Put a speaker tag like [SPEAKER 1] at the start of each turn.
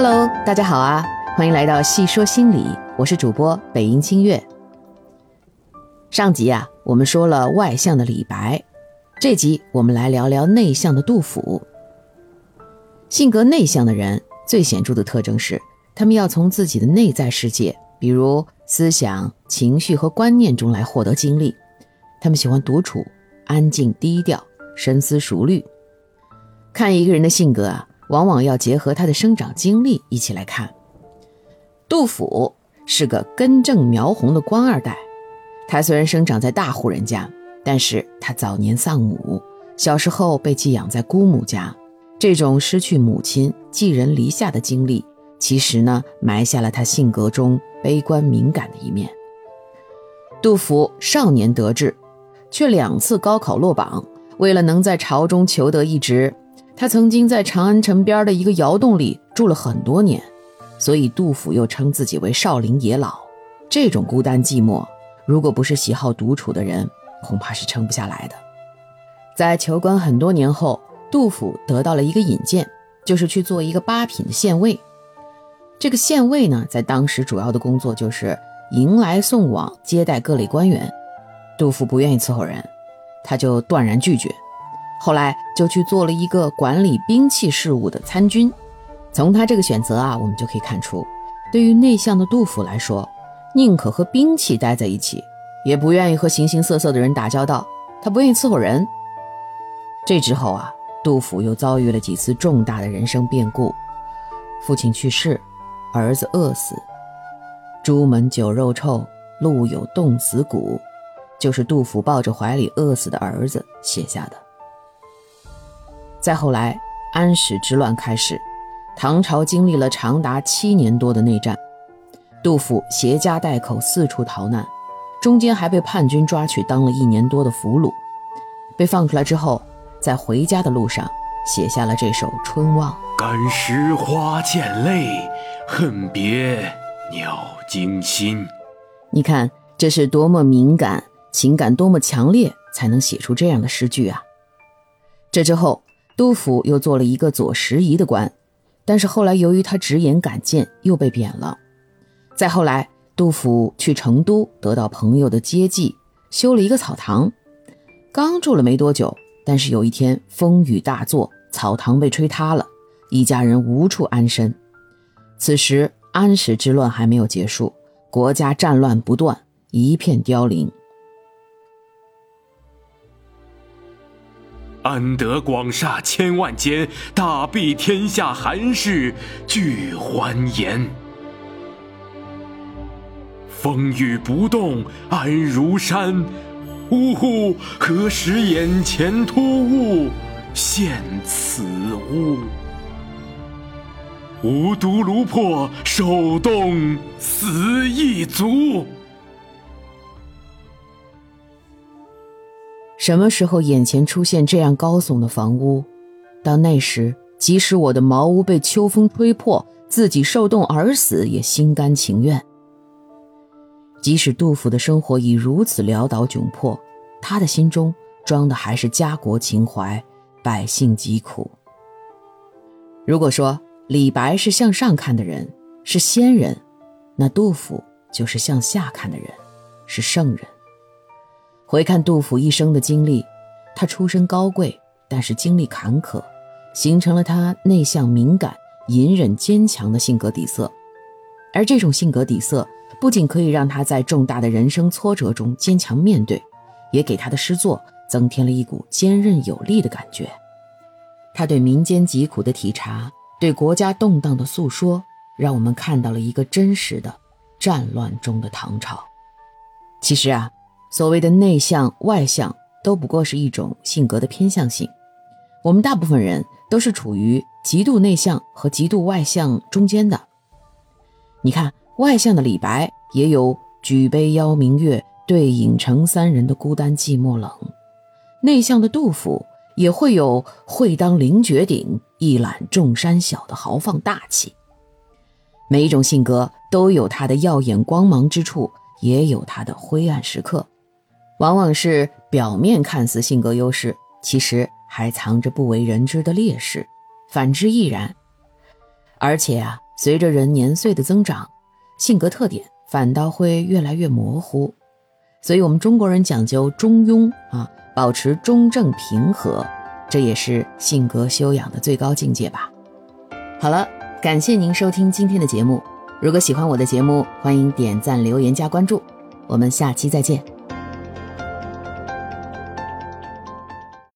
[SPEAKER 1] Hello，大家好啊，欢迎来到细说心理，我是主播北音清月。上集啊，我们说了外向的李白，这集我们来聊聊内向的杜甫。性格内向的人最显著的特征是，他们要从自己的内在世界，比如思想、情绪和观念中来获得精力。他们喜欢独处，安静低调，深思熟虑。看一个人的性格啊。往往要结合他的生长经历一起来看。杜甫是个根正苗红的官二代，他虽然生长在大户人家，但是他早年丧母，小时候被寄养在姑母家。这种失去母亲、寄人篱下的经历，其实呢，埋下了他性格中悲观敏感的一面。杜甫少年得志，却两次高考落榜，为了能在朝中求得一职。他曾经在长安城边的一个窑洞里住了很多年，所以杜甫又称自己为少陵野老。这种孤单寂寞，如果不是喜好独处的人，恐怕是撑不下来的。在求官很多年后，杜甫得到了一个引荐，就是去做一个八品的县尉。这个县尉呢，在当时主要的工作就是迎来送往、接待各类官员。杜甫不愿意伺候人，他就断然拒绝。后来就去做了一个管理兵器事务的参军。从他这个选择啊，我们就可以看出，对于内向的杜甫来说，宁可和兵器待在一起，也不愿意和形形色色的人打交道。他不愿意伺候人。这之后啊，杜甫又遭遇了几次重大的人生变故：父亲去世，儿子饿死，朱门酒肉臭，路有冻死骨，就是杜甫抱着怀里饿死的儿子写下的。再后来，安史之乱开始，唐朝经历了长达七年多的内战，杜甫携家带口四处逃难，中间还被叛军抓去当了一年多的俘虏。被放出来之后，在回家的路上写下了这首《春望》：
[SPEAKER 2] 感时花溅泪，恨别鸟惊心。
[SPEAKER 1] 你看，这是多么敏感，情感多么强烈，才能写出这样的诗句啊！这之后。杜甫又做了一个左拾遗的官，但是后来由于他直言敢谏，又被贬了。再后来，杜甫去成都得到朋友的接济，修了一个草堂。刚住了没多久，但是有一天风雨大作，草堂被吹塌了，一家人无处安身。此时安史之乱还没有结束，国家战乱不断，一片凋零。
[SPEAKER 2] 安得广厦千万间，大庇天下寒士俱欢颜。风雨不动安如山，呜呼！何时眼前突兀现此屋？无独炉破手冻死亦足。
[SPEAKER 1] 什么时候眼前出现这样高耸的房屋？到那时，即使我的茅屋被秋风吹破，自己受冻而死，也心甘情愿。即使杜甫的生活已如此潦倒窘迫，他的心中装的还是家国情怀，百姓疾苦。如果说李白是向上看的人，是仙人，那杜甫就是向下看的人，是圣人。回看杜甫一生的经历，他出身高贵，但是经历坎坷，形成了他内向、敏感、隐忍、坚强的性格底色。而这种性格底色，不仅可以让他在重大的人生挫折中坚强面对，也给他的诗作增添了一股坚韧有力的感觉。他对民间疾苦的体察，对国家动荡的诉说，让我们看到了一个真实的战乱中的唐朝。其实啊。所谓的内向外向，都不过是一种性格的偏向性。我们大部分人都是处于极度内向和极度外向中间的。你看，外向的李白也有“举杯邀明月，对影成三人”的孤单寂寞冷；内向的杜甫也会有“会当凌绝顶，一览众山小”的豪放大气。每一种性格都有它的耀眼光芒之处，也有它的灰暗时刻。往往是表面看似性格优势，其实还藏着不为人知的劣势，反之亦然。而且啊，随着人年岁的增长，性格特点反倒会越来越模糊。所以，我们中国人讲究中庸啊，保持中正平和，这也是性格修养的最高境界吧。好了，感谢您收听今天的节目。如果喜欢我的节目，欢迎点赞、留言、加关注。我们下期再见。